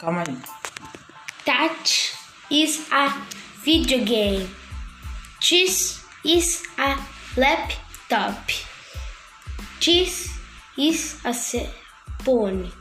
Calma aí. That is a video game. This is a laptop. This is a cell phone.